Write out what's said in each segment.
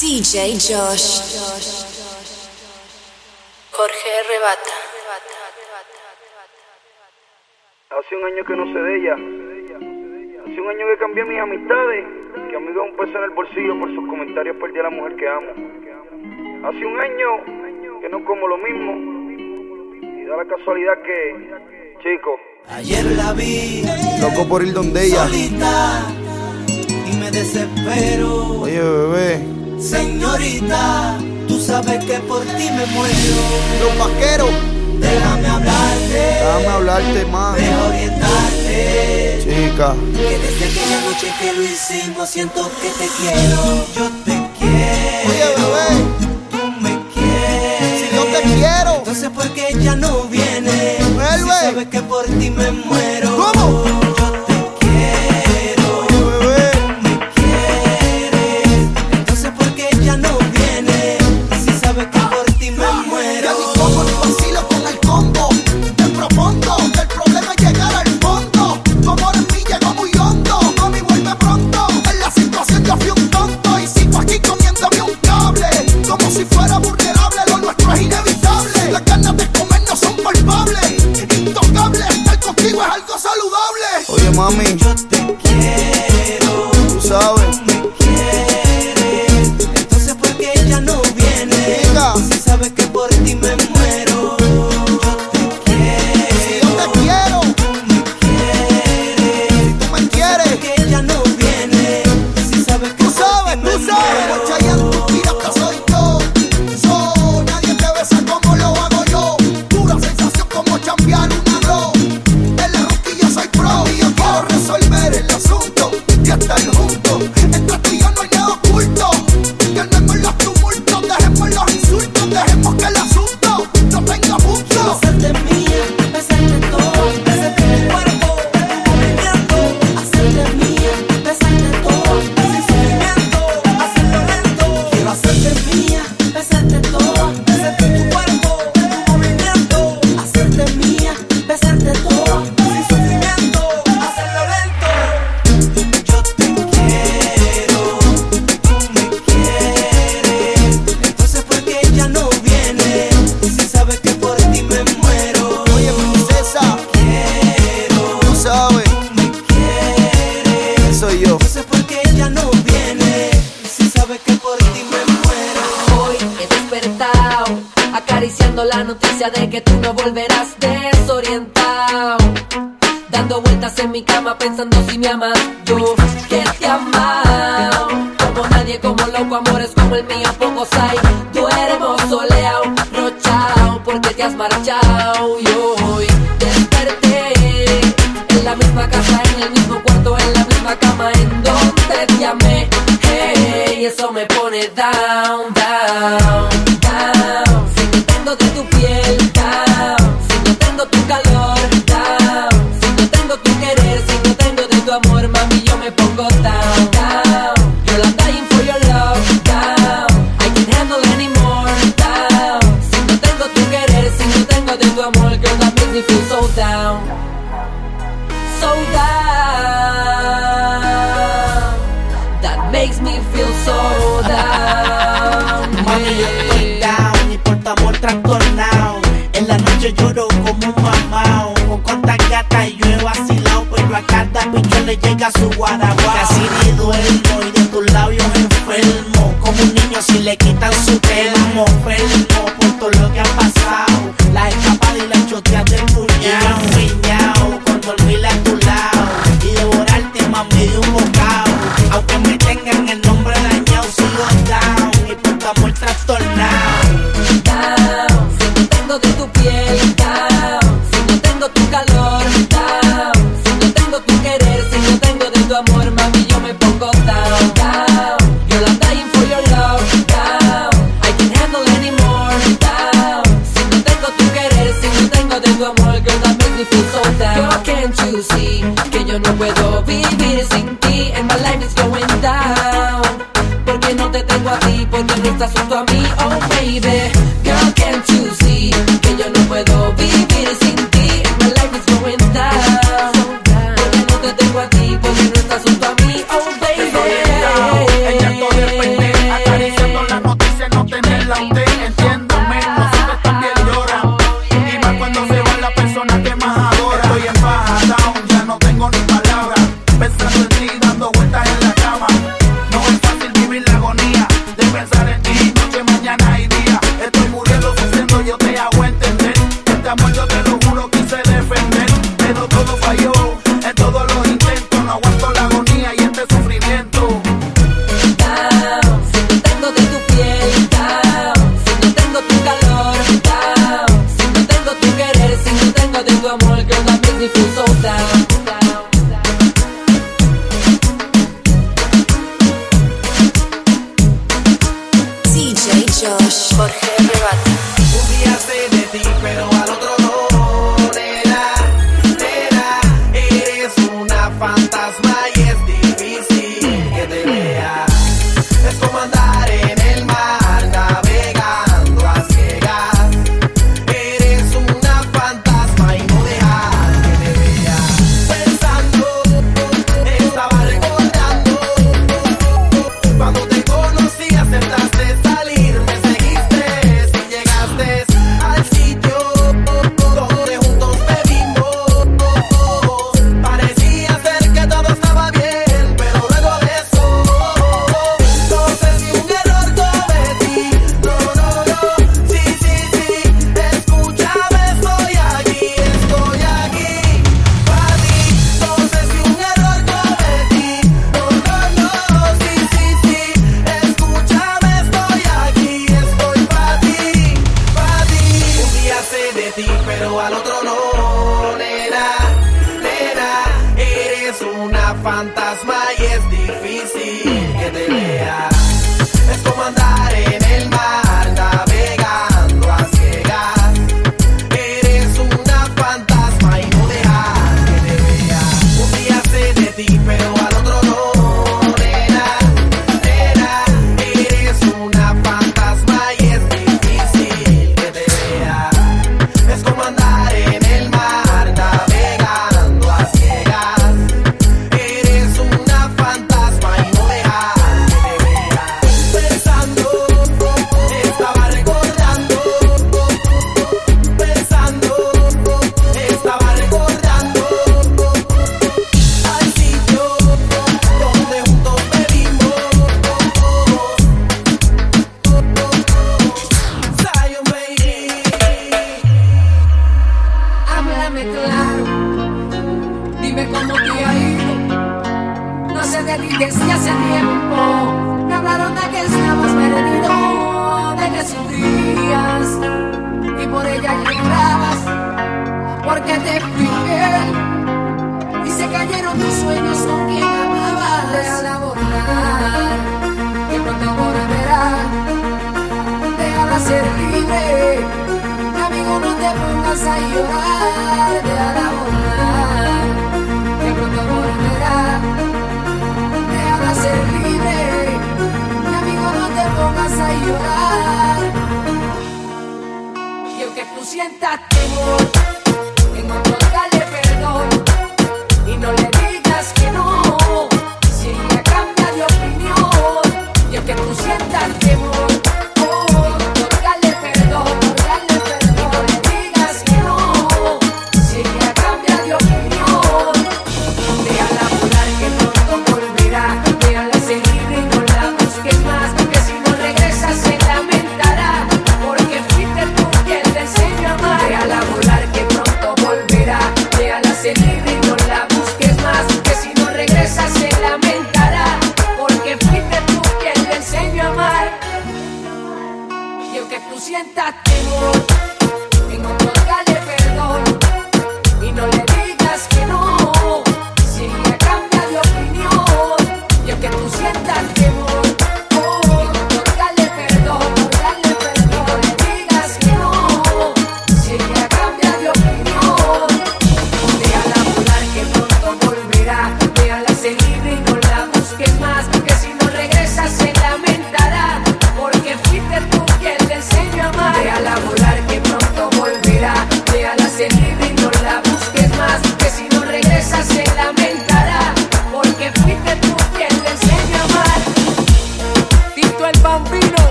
CJ Josh. Jorge Rebata. Hace un año que no sé de ella. Hace un año que cambié mis amistades. Que amigo un peso en el bolsillo por sus comentarios perdí a la mujer que amo. Hace un año que no como lo mismo. Y da la casualidad que, chico. Ayer la vi. Loco por ir donde ella. Solita, y me desespero. Oye, bebé. Señorita, tú sabes que por ti me muero. Los vaqueros. Déjame hablarte. Déjame hablarte más. Deja orientarte. Chica. Que desde aquella noche que lo hicimos siento que te quiero. Yo te quiero. Oye, bebé. Tú me quieres. Si yo te quiero. Entonces, ¿por qué ya no vienes? Vuelve. Si sabes que por ti me muero. mami. Yo slogan inmortal Si no tengo tu querer, si no tengo de tu amor Girl, that makes me feel so down. So down. That makes me feel so down. Mami, yo estoy down y por tu amor trastornado. En la noche lloro como un mamao. Con tan gata y yo he vacilado Pero a cada picho le llega su guaraguao Casi ni duermo y si le quitan su pelo, mofel.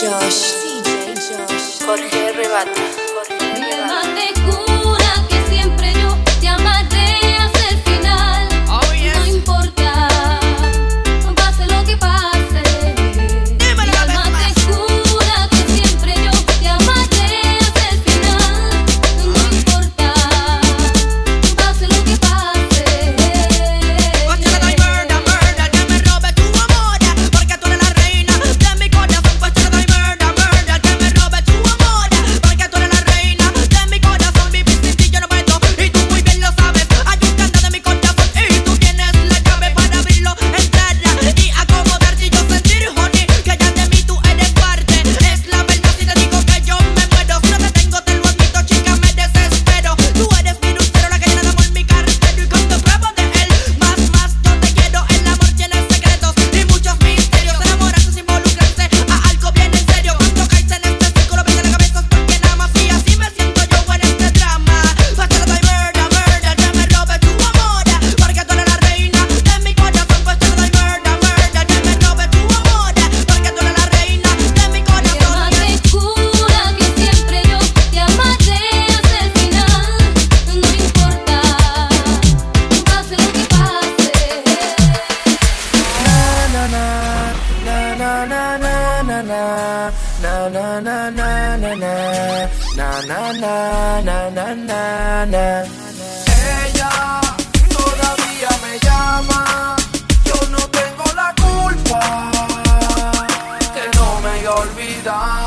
Josh. DJ Josh. Jorge Rebata. vida.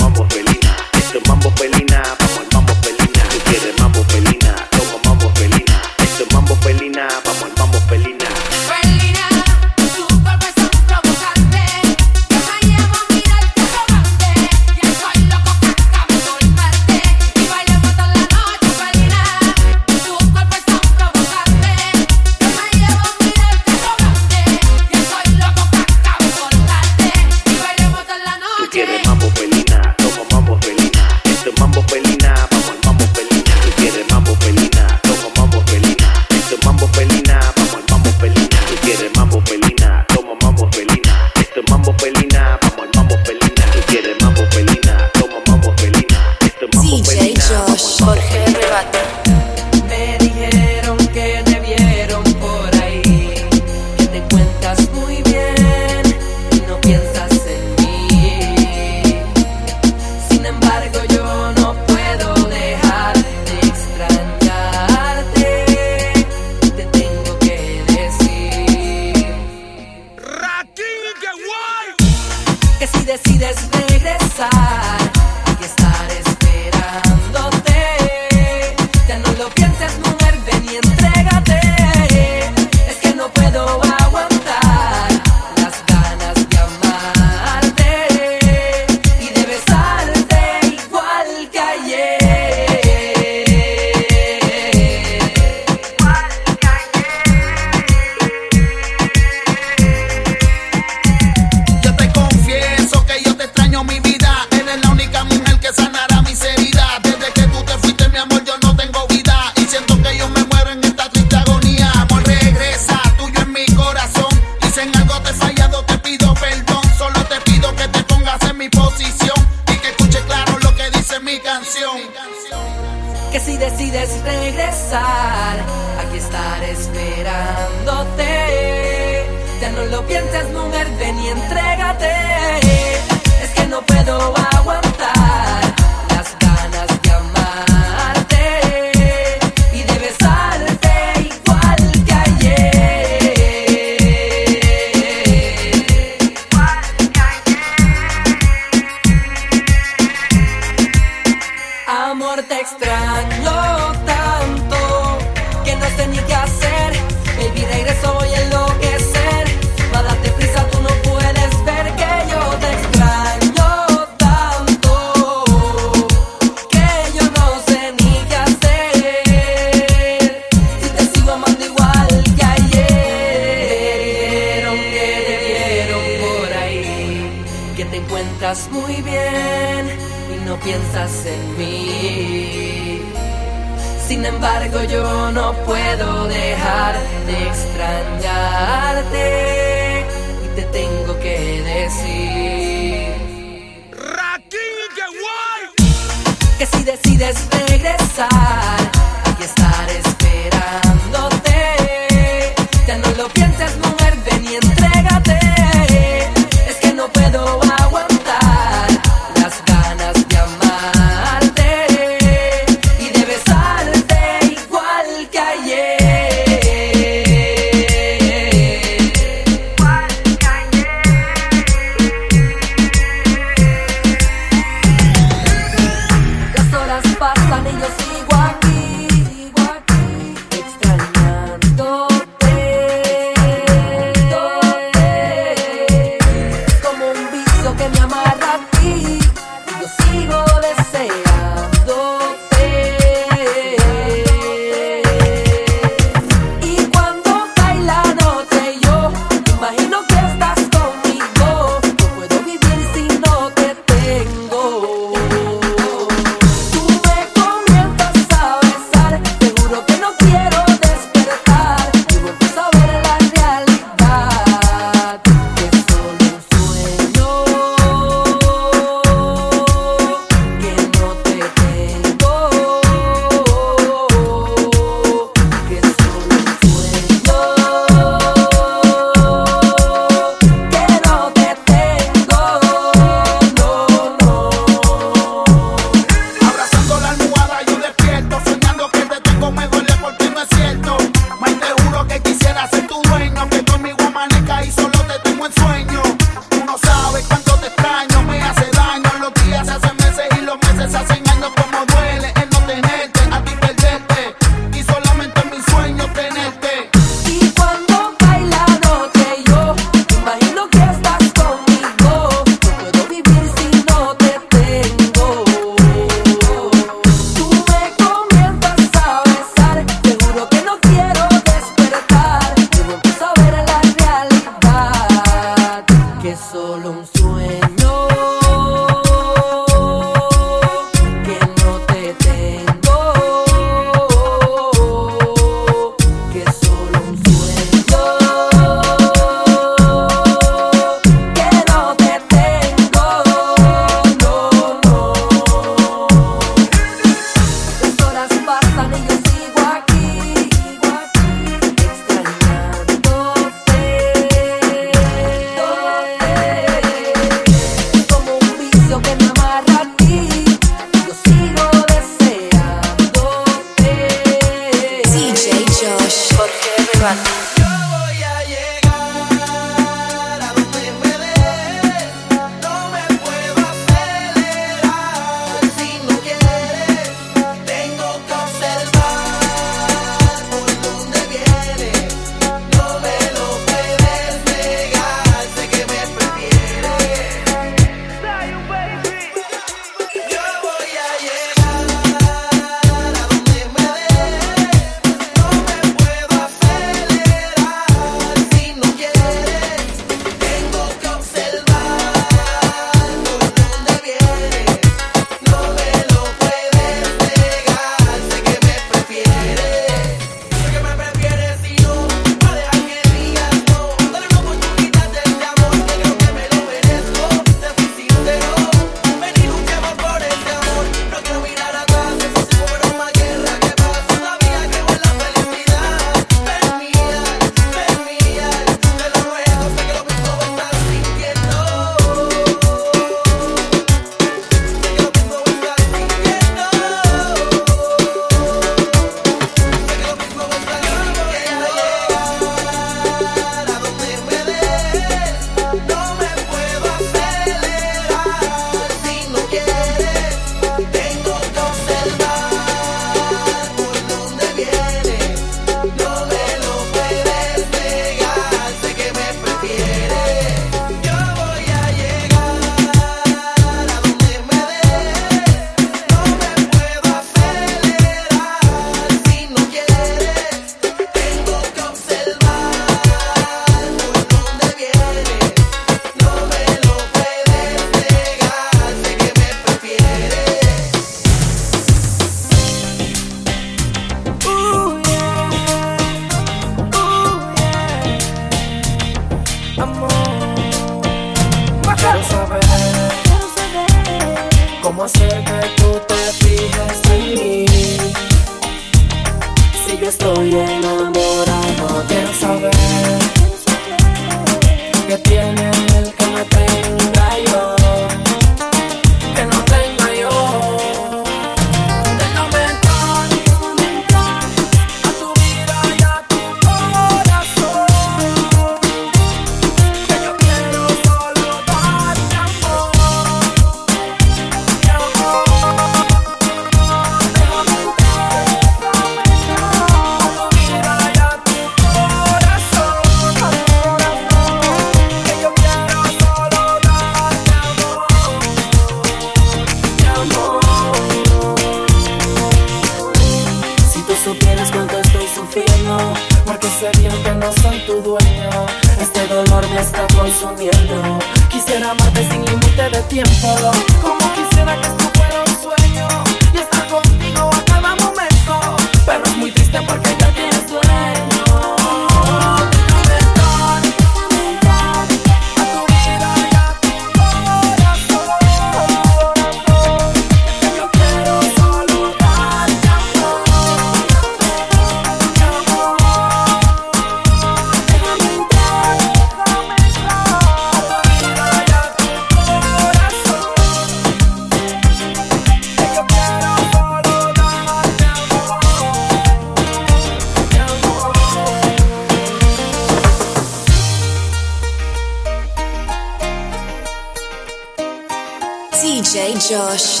Josh,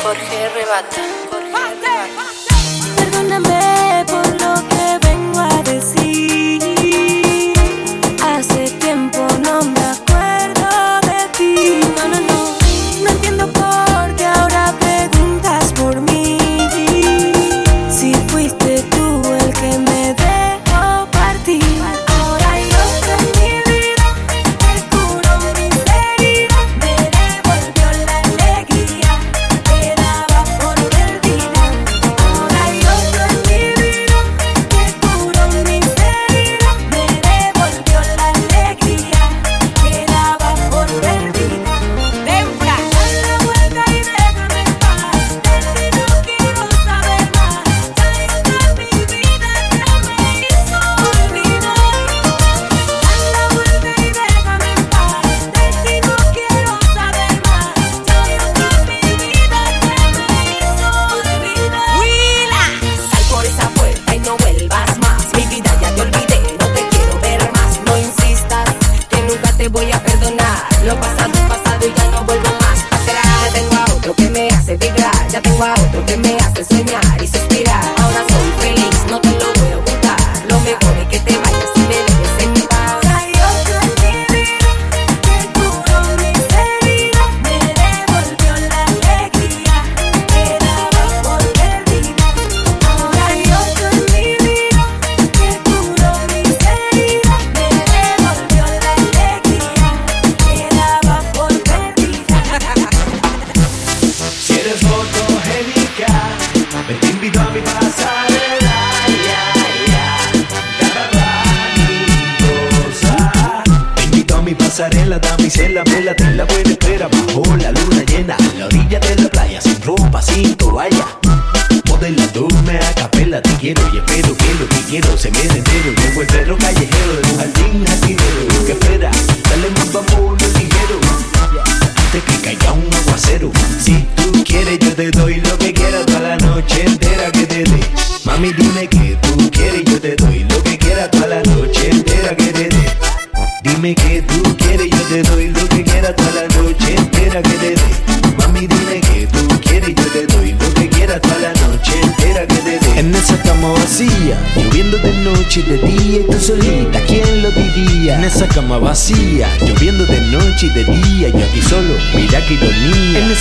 Jorge Rebata. Jorge Rebata. Perdóname.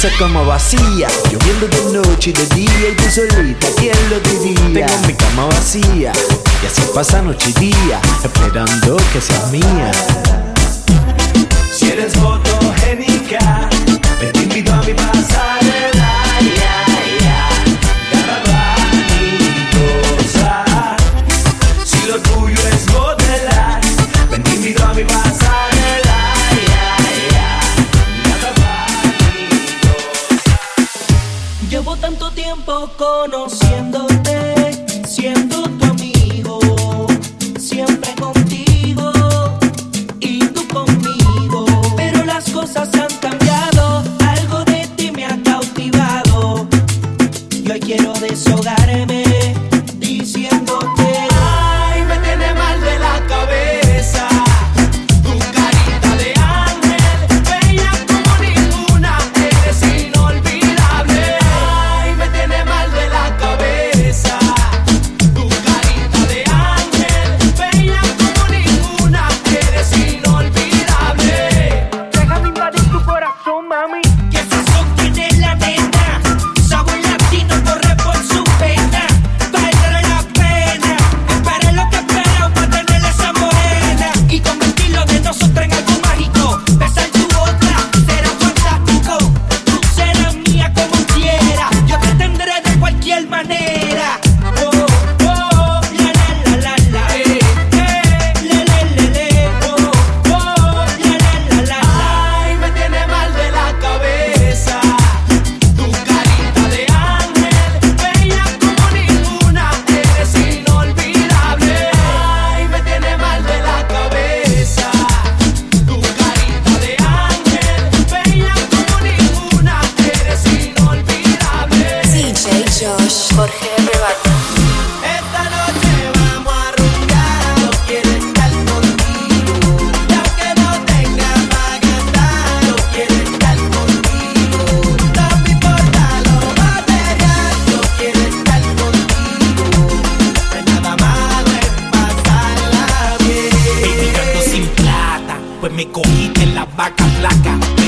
piensa como vacía. Lloviendo de noche y de día y tú solita, ¿quién lo diría? Tengo mi cama vacía y así pasa noche y día Esperando que seas mía. Si eres fotogénica, te invito a mi paz yo conocí. me cogiste la vaca flaca.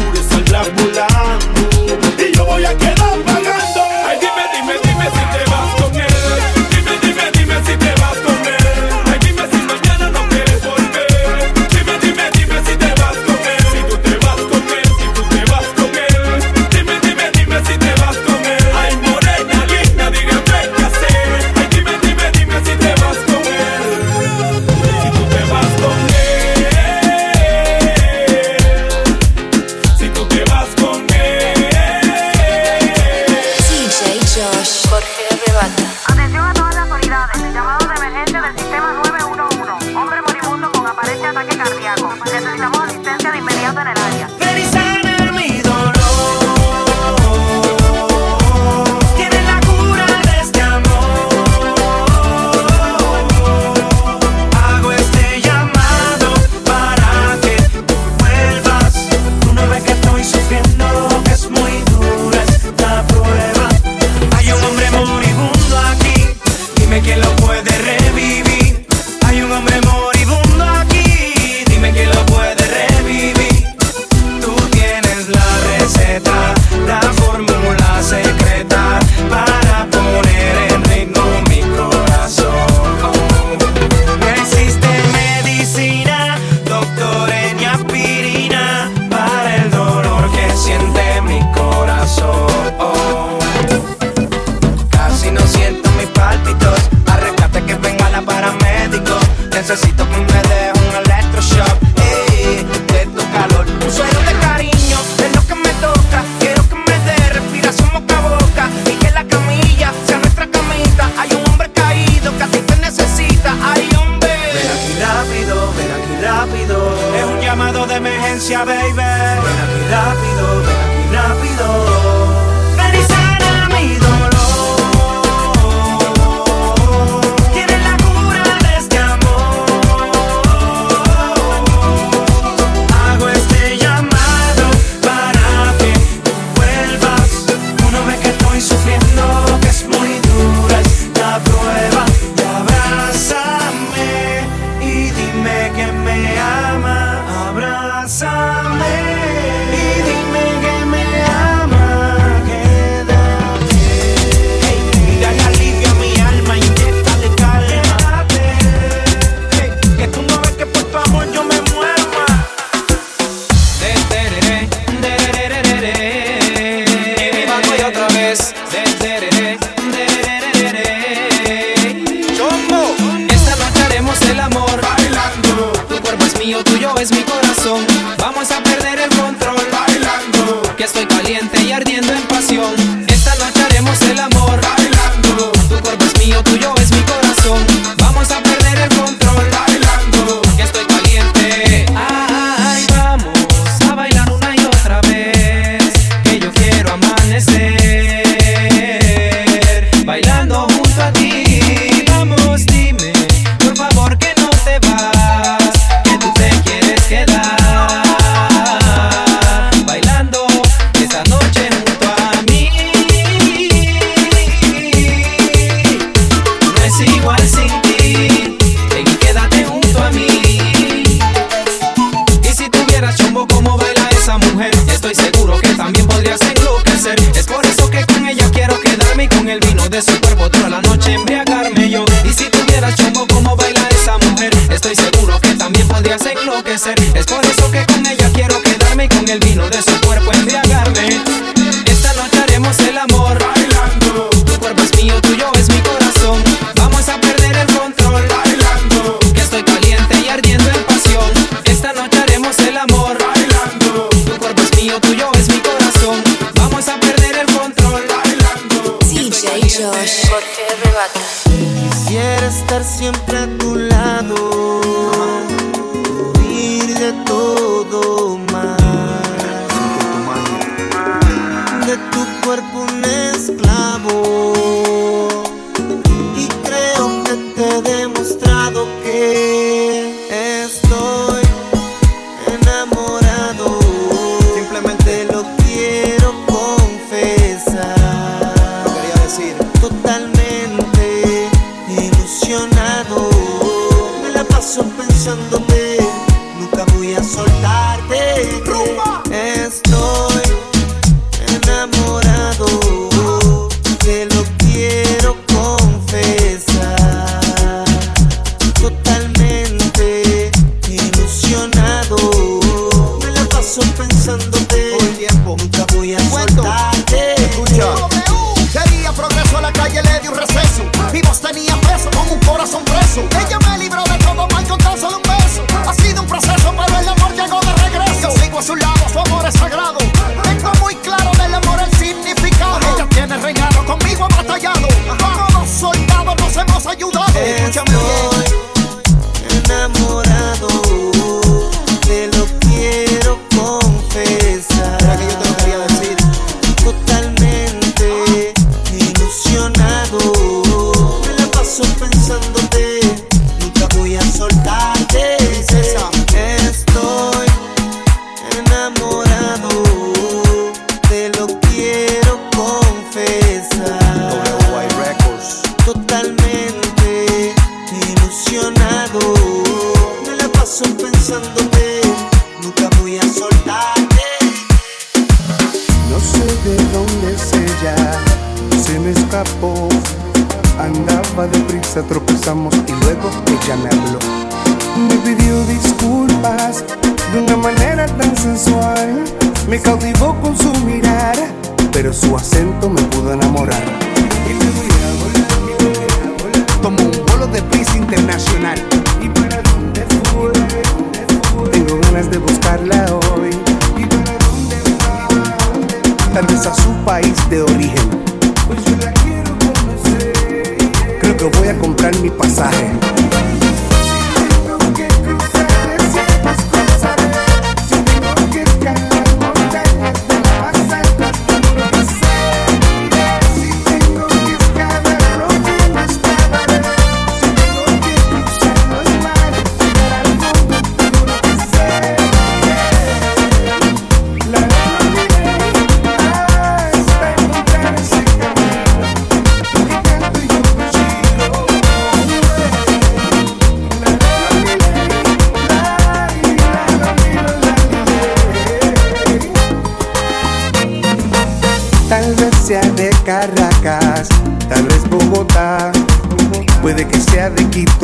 oscuro y saldrás volando. Y yo voy a quedar pagando.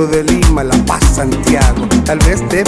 De Lima, La Paz, Santiago, tal vez de